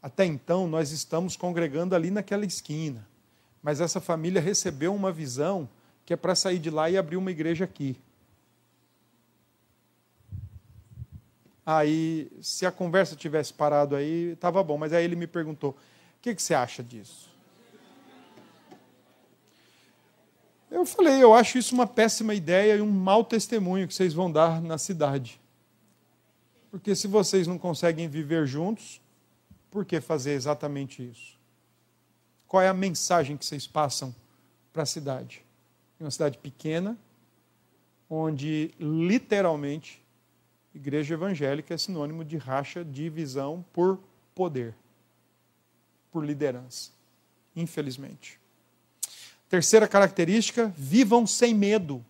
até então nós estamos congregando ali naquela esquina. Mas essa família recebeu uma visão que é para sair de lá e abrir uma igreja aqui. Aí, se a conversa tivesse parado aí, estava bom. Mas aí ele me perguntou: o que, que você acha disso? Eu falei: eu acho isso uma péssima ideia e um mau testemunho que vocês vão dar na cidade. Porque se vocês não conseguem viver juntos, por que fazer exatamente isso? Qual é a mensagem que vocês passam para a cidade? Uma cidade pequena, onde literalmente Igreja evangélica é sinônimo de racha, divisão por poder, por liderança. Infelizmente. Terceira característica: vivam sem medo.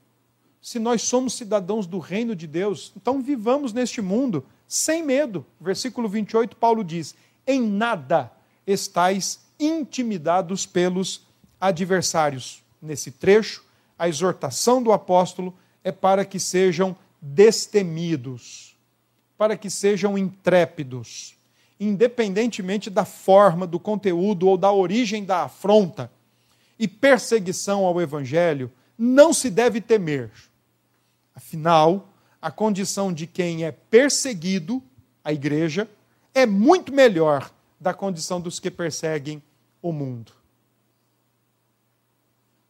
Se nós somos cidadãos do reino de Deus, então vivamos neste mundo sem medo. Versículo 28, Paulo diz: Em nada estáis intimidados pelos adversários. Nesse trecho, a exortação do apóstolo é para que sejam destemidos, para que sejam intrépidos, independentemente da forma, do conteúdo ou da origem da afronta e perseguição ao Evangelho, não se deve temer. Afinal, a condição de quem é perseguido, a igreja, é muito melhor da condição dos que perseguem o mundo.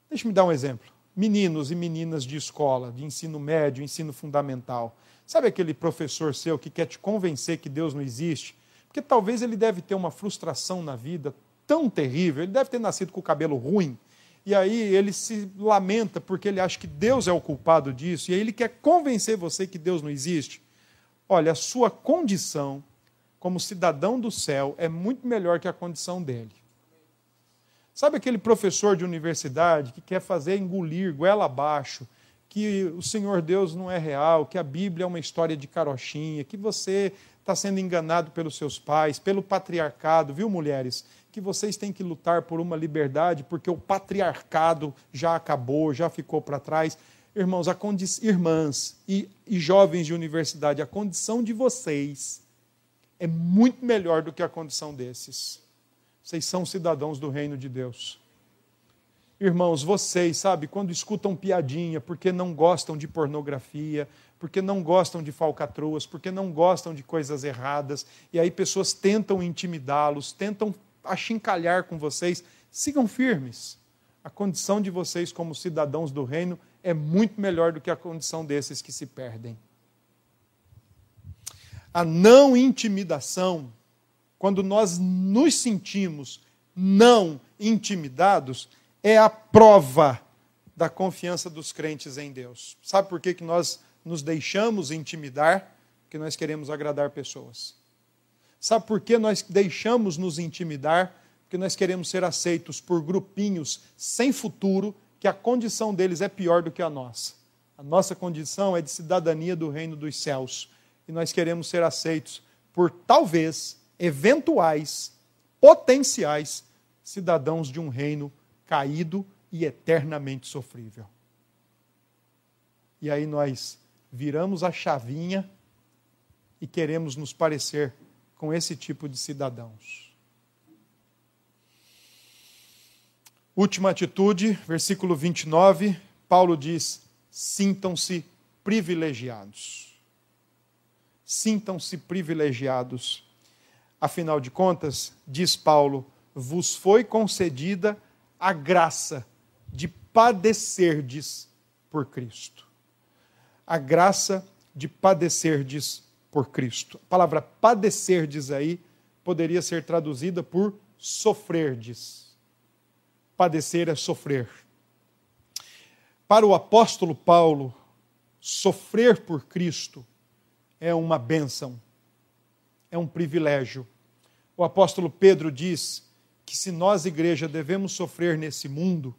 Deixe-me dar um exemplo. Meninos e meninas de escola, de ensino médio, ensino fundamental. Sabe aquele professor seu que quer te convencer que Deus não existe? Porque talvez ele deve ter uma frustração na vida tão terrível, ele deve ter nascido com o cabelo ruim, e aí ele se lamenta porque ele acha que Deus é o culpado disso, e aí ele quer convencer você que Deus não existe. Olha, a sua condição como cidadão do céu é muito melhor que a condição dele. Sabe aquele professor de universidade que quer fazer engolir goela abaixo, que o Senhor Deus não é real, que a Bíblia é uma história de carochinha, que você está sendo enganado pelos seus pais, pelo patriarcado, viu, mulheres? que vocês têm que lutar por uma liberdade, porque o patriarcado já acabou, já ficou para trás. Irmãos, a irmãs e, e jovens de universidade, a condição de vocês é muito melhor do que a condição desses. Vocês são cidadãos do reino de Deus. Irmãos, vocês, sabe, quando escutam piadinha porque não gostam de pornografia, porque não gostam de falcatruas, porque não gostam de coisas erradas, e aí pessoas tentam intimidá-los, tentam achincalhar com vocês, sigam firmes. A condição de vocês como cidadãos do reino é muito melhor do que a condição desses que se perdem. A não intimidação, quando nós nos sentimos não intimidados, é a prova da confiança dos crentes em Deus. Sabe por que, que nós nos deixamos intimidar? Porque nós queremos agradar pessoas. Sabe por que nós deixamos nos intimidar? Porque nós queremos ser aceitos por grupinhos sem futuro, que a condição deles é pior do que a nossa. A nossa condição é de cidadania do reino dos céus. E nós queremos ser aceitos por talvez eventuais, potenciais cidadãos de um reino caído e eternamente sofrível. E aí nós viramos a chavinha e queremos nos parecer com esse tipo de cidadãos. Última atitude, versículo 29, Paulo diz: sintam-se privilegiados. Sintam-se privilegiados. Afinal de contas, diz Paulo, vos foi concedida a graça de padecerdes por Cristo. A graça de padecerdes por Cristo. A palavra padecer, diz aí, poderia ser traduzida por sofrerdes. Padecer é sofrer. Para o apóstolo Paulo, sofrer por Cristo é uma bênção, é um privilégio. O apóstolo Pedro diz que se nós, igreja, devemos sofrer nesse mundo,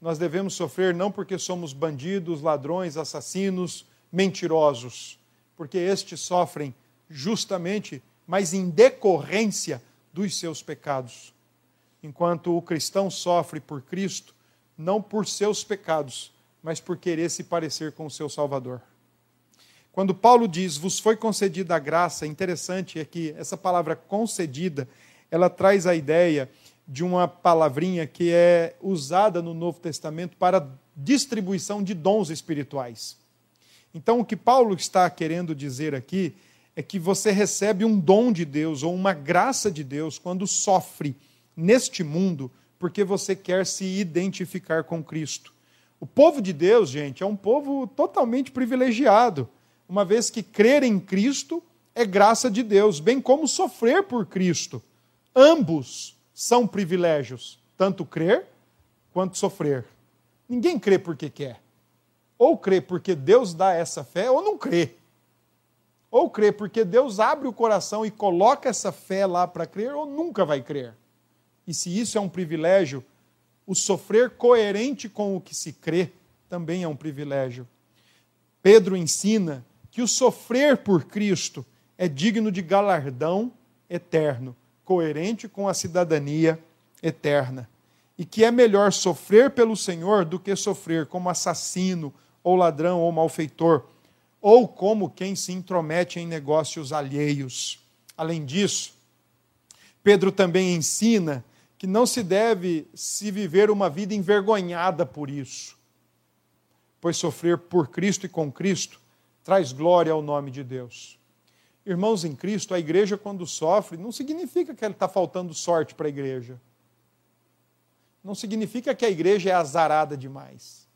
nós devemos sofrer não porque somos bandidos, ladrões, assassinos, mentirosos, porque estes sofrem justamente, mas em decorrência dos seus pecados. Enquanto o cristão sofre por Cristo, não por seus pecados, mas por querer se parecer com o seu Salvador. Quando Paulo diz, vos foi concedida a graça, interessante é que essa palavra concedida, ela traz a ideia de uma palavrinha que é usada no Novo Testamento para distribuição de dons espirituais. Então, o que Paulo está querendo dizer aqui é que você recebe um dom de Deus ou uma graça de Deus quando sofre neste mundo porque você quer se identificar com Cristo. O povo de Deus, gente, é um povo totalmente privilegiado, uma vez que crer em Cristo é graça de Deus, bem como sofrer por Cristo. Ambos são privilégios, tanto crer quanto sofrer. Ninguém crê porque quer. Ou crê porque Deus dá essa fé, ou não crê. Ou crê porque Deus abre o coração e coloca essa fé lá para crer, ou nunca vai crer. E se isso é um privilégio, o sofrer coerente com o que se crê também é um privilégio. Pedro ensina que o sofrer por Cristo é digno de galardão eterno, coerente com a cidadania eterna. E que é melhor sofrer pelo Senhor do que sofrer como assassino, ou ladrão, ou malfeitor, ou como quem se intromete em negócios alheios. Além disso, Pedro também ensina que não se deve se viver uma vida envergonhada por isso. pois sofrer por Cristo e com Cristo traz glória ao nome de Deus. Irmãos em Cristo, a igreja, quando sofre, não significa que está faltando sorte para a igreja. Não significa que a igreja é azarada demais.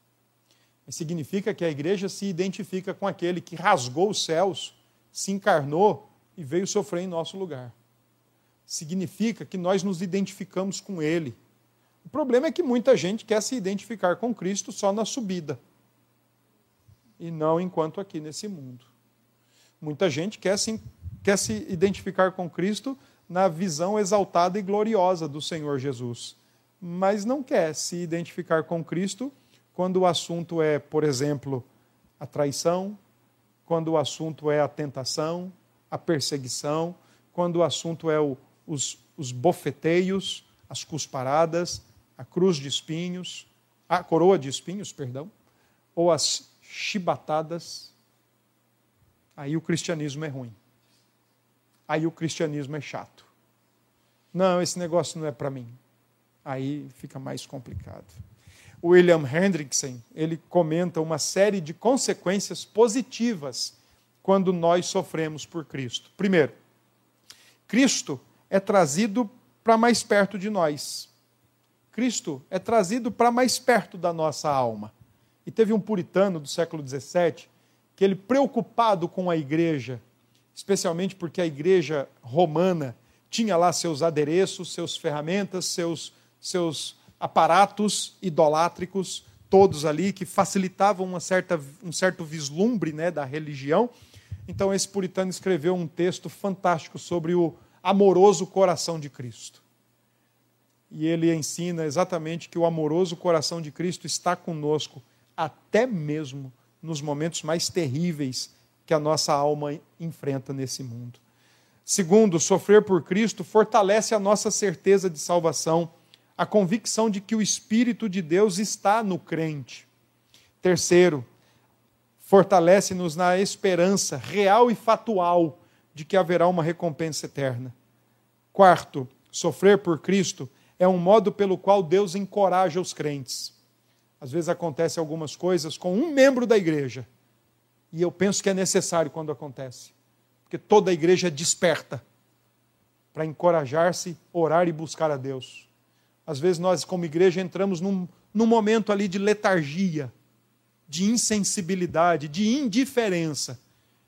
Mas significa que a igreja se identifica com aquele que rasgou os céus, se encarnou e veio sofrer em nosso lugar. Significa que nós nos identificamos com ele. O problema é que muita gente quer se identificar com Cristo só na subida e não enquanto aqui nesse mundo. Muita gente quer se, quer se identificar com Cristo na visão exaltada e gloriosa do Senhor Jesus, mas não quer se identificar com Cristo quando o assunto é, por exemplo, a traição, quando o assunto é a tentação, a perseguição, quando o assunto é o, os, os bofeteios, as cusparadas, a cruz de espinhos, a coroa de espinhos, perdão, ou as chibatadas, aí o cristianismo é ruim. Aí o cristianismo é chato. Não, esse negócio não é para mim. Aí fica mais complicado. William Hendrickson, ele comenta uma série de consequências positivas quando nós sofremos por Cristo. Primeiro, Cristo é trazido para mais perto de nós. Cristo é trazido para mais perto da nossa alma. E teve um puritano do século XVII que ele, preocupado com a igreja, especialmente porque a igreja romana tinha lá seus adereços, seus ferramentas, seus, seus aparatos idolátricos, todos ali, que facilitavam uma certa, um certo vislumbre né, da religião. Então, esse puritano escreveu um texto fantástico sobre o amoroso coração de Cristo. E ele ensina exatamente que o amoroso coração de Cristo está conosco até mesmo nos momentos mais terríveis que a nossa alma enfrenta nesse mundo. Segundo, sofrer por Cristo fortalece a nossa certeza de salvação, a convicção de que o Espírito de Deus está no crente. Terceiro, fortalece-nos na esperança real e fatual de que haverá uma recompensa eterna. Quarto, sofrer por Cristo é um modo pelo qual Deus encoraja os crentes. Às vezes acontece algumas coisas com um membro da igreja. E eu penso que é necessário quando acontece. Porque toda a igreja é desperta para encorajar-se, orar e buscar a Deus. Às vezes nós, como igreja, entramos num, num momento ali de letargia, de insensibilidade, de indiferença.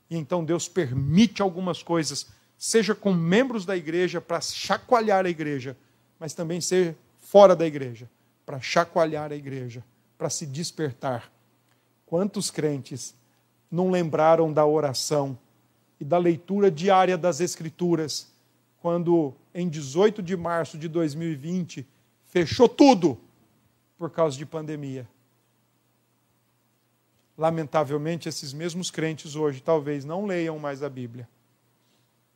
E então Deus permite algumas coisas, seja com membros da igreja para chacoalhar a igreja, mas também seja fora da igreja, para chacoalhar a igreja para se despertar. Quantos crentes não lembraram da oração e da leitura diária das Escrituras, quando em 18 de março de 2020 fechou tudo por causa de pandemia? Lamentavelmente, esses mesmos crentes hoje talvez não leiam mais a Bíblia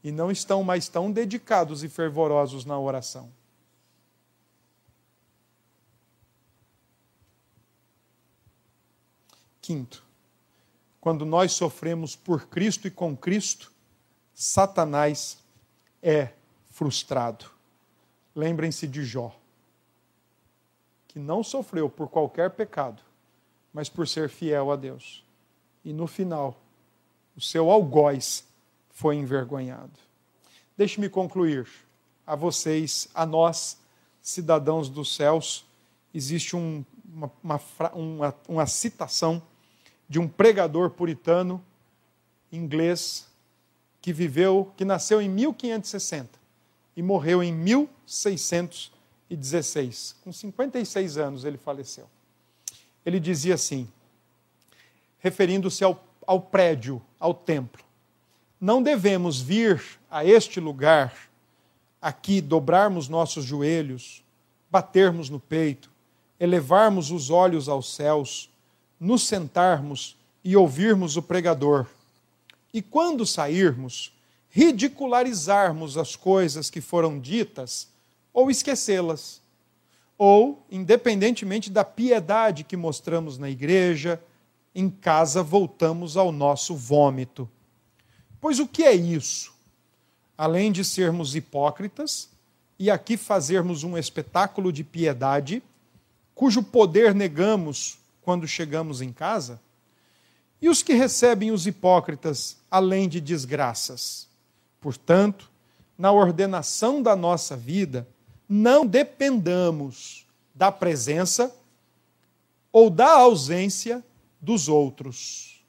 e não estão mais tão dedicados e fervorosos na oração. Quinto, quando nós sofremos por Cristo e com Cristo, Satanás é frustrado. Lembrem-se de Jó, que não sofreu por qualquer pecado, mas por ser fiel a Deus. E no final, o seu algoz foi envergonhado. Deixe-me concluir. A vocês, a nós, cidadãos dos céus, existe um, uma, uma, uma, uma citação de um pregador puritano inglês que viveu, que nasceu em 1560 e morreu em 1616. Com 56 anos ele faleceu. Ele dizia assim, referindo-se ao, ao prédio, ao templo: Não devemos vir a este lugar, aqui, dobrarmos nossos joelhos, batermos no peito, elevarmos os olhos aos céus nos sentarmos e ouvirmos o pregador. E quando sairmos, ridicularizarmos as coisas que foram ditas ou esquecê-las. Ou, independentemente da piedade que mostramos na igreja, em casa voltamos ao nosso vômito. Pois o que é isso? Além de sermos hipócritas e aqui fazermos um espetáculo de piedade, cujo poder negamos quando chegamos em casa? E os que recebem os hipócritas, além de desgraças? Portanto, na ordenação da nossa vida, não dependamos da presença ou da ausência dos outros,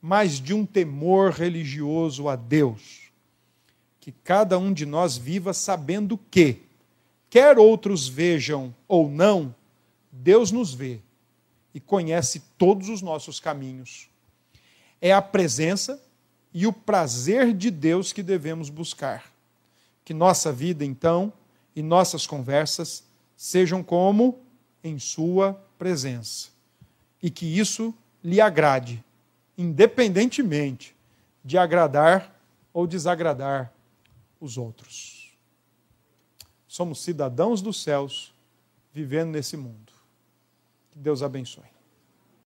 mas de um temor religioso a Deus. Que cada um de nós viva sabendo que, quer outros vejam ou não, Deus nos vê e conhece todos os nossos caminhos. É a presença e o prazer de Deus que devemos buscar. Que nossa vida, então, e nossas conversas sejam como em Sua presença. E que isso lhe agrade, independentemente de agradar ou desagradar os outros. Somos cidadãos dos céus vivendo nesse mundo. Que Deus abençoe.